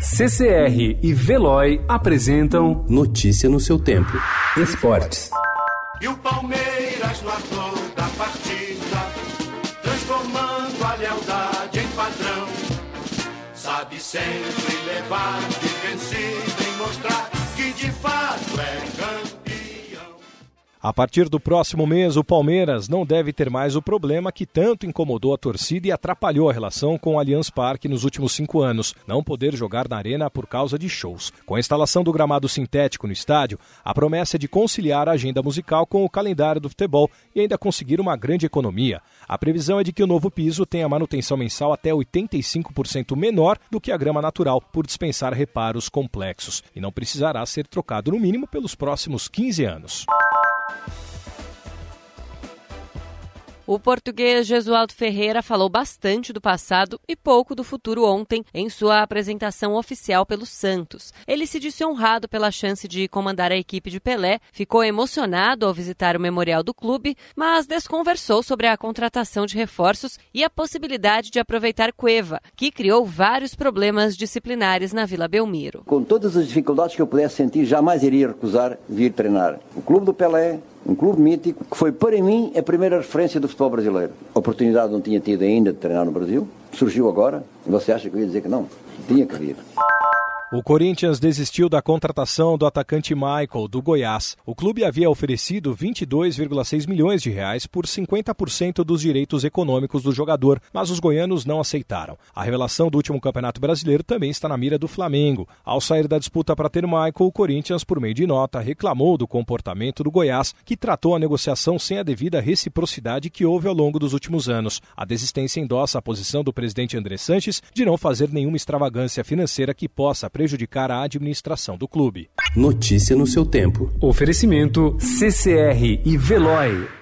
CCR e Veloy apresentam Notícia no seu tempo. Esportes. E o Palmeiras no ator da partida, transformando a lealdade em padrão. Sabe sempre levar de vencido e mostrar A partir do próximo mês, o Palmeiras não deve ter mais o problema que tanto incomodou a torcida e atrapalhou a relação com o Allianz Parque nos últimos cinco anos, não poder jogar na arena por causa de shows. Com a instalação do gramado sintético no estádio, a promessa é de conciliar a agenda musical com o calendário do futebol e ainda conseguir uma grande economia. A previsão é de que o novo piso tenha manutenção mensal até 85% menor do que a grama natural, por dispensar reparos complexos, e não precisará ser trocado no mínimo pelos próximos 15 anos. O português Jesualdo Ferreira falou bastante do passado e pouco do futuro ontem em sua apresentação oficial pelo Santos. Ele se disse honrado pela chance de comandar a equipe de Pelé, ficou emocionado ao visitar o memorial do clube, mas desconversou sobre a contratação de reforços e a possibilidade de aproveitar Cueva, que criou vários problemas disciplinares na Vila Belmiro. Com todas as dificuldades que eu pudesse sentir, jamais iria recusar vir treinar. O clube do Pelé, um clube mítico que foi para mim a primeira referência do futebol brasileiro. A oportunidade não tinha tido ainda de treinar no Brasil, surgiu agora, você acha que eu ia dizer que não? Tinha que vir. O Corinthians desistiu da contratação do atacante Michael, do Goiás. O clube havia oferecido 22,6 milhões de reais por 50% dos direitos econômicos do jogador, mas os goianos não aceitaram. A revelação do último Campeonato Brasileiro também está na mira do Flamengo. Ao sair da disputa para ter Michael, o Corinthians, por meio de nota, reclamou do comportamento do Goiás, que tratou a negociação sem a devida reciprocidade que houve ao longo dos últimos anos. A desistência endossa a posição do presidente André Sanches de não fazer nenhuma extravagância financeira que possa prejudicar a administração do clube. Notícia no seu tempo. Oferecimento CCR e Veloy.